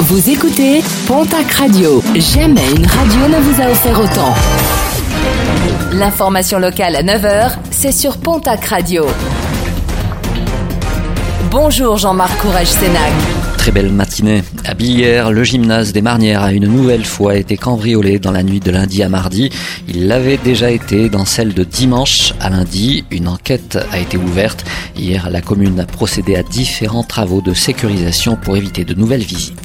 Vous écoutez Pontac Radio. Jamais une radio ne vous a offert autant. L'information locale à 9h, c'est sur Pontac Radio. Bonjour Jean-Marc Courage Sénac. Très belle matinée. À Billère, le gymnase des Marnières a une nouvelle fois été cambriolé dans la nuit de lundi à mardi. Il l'avait déjà été dans celle de dimanche à lundi. Une enquête a été ouverte. Hier, la commune a procédé à différents travaux de sécurisation pour éviter de nouvelles visites.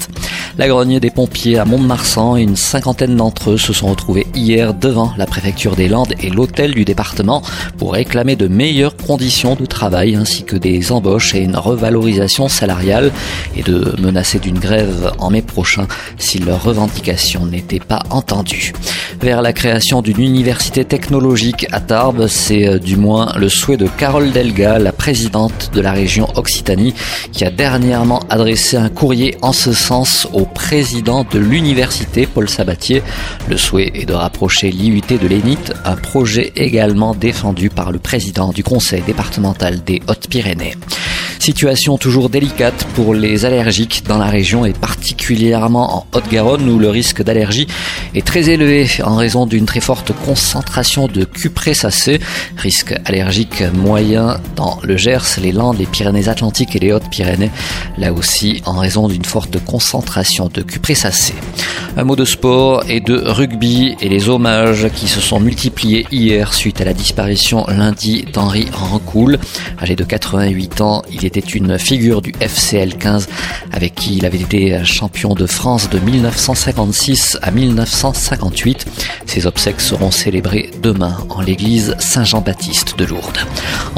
La grenier des pompiers à Mont-de-Marsan, une cinquantaine d'entre eux se sont retrouvés hier devant la préfecture des Landes et l'hôtel du département pour réclamer de meilleures conditions de travail ainsi que des embauches et une revalorisation salariale et de menacer d'une grève en mai prochain si leurs revendications n'étaient pas entendues. Vers la création d'une université technologique à Tarbes, c'est euh, du moins le souhait de Carole Delga, la présidente de la région Occitanie, qui a dernièrement adressé un courrier en ce sens au président de l'université, Paul Sabatier. Le souhait est de rapprocher l'IUT de l'ENIT, un projet également défendu par le président du conseil départemental des Hautes-Pyrénées. Situation toujours délicate pour les allergiques dans la région et particulièrement en Haute-Garonne où le risque d'allergie est très élevé en raison d'une très forte concentration de cupressacées, risque allergique moyen dans le Gers, les Landes, les Pyrénées-Atlantiques et les Hautes-Pyrénées, là aussi en raison d'une forte concentration de cupressacées. Un mot de sport et de rugby et les hommages qui se sont multipliés hier suite à la disparition lundi d'Henri Rancoul. Âgé de 88 ans, il était une figure du FCL 15 avec qui il avait été champion de France de 1956 à 1958. Ses obsèques seront célébrées demain en l'église Saint-Jean-Baptiste de Lourdes.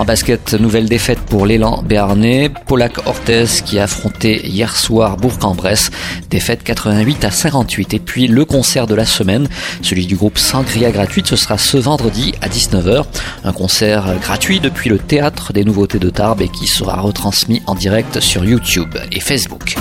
En basket, nouvelle défaite pour l'élan béarnais. Polak Ortez qui a affronté hier soir Bourg-en-Bresse. Défaite 88 à 58. Et puis le concert de la semaine, celui du groupe Sangria gratuite, ce sera ce vendredi à 19h. Un concert gratuit depuis le théâtre des nouveautés de Tarbes et qui sera retransmis en direct sur YouTube et Facebook.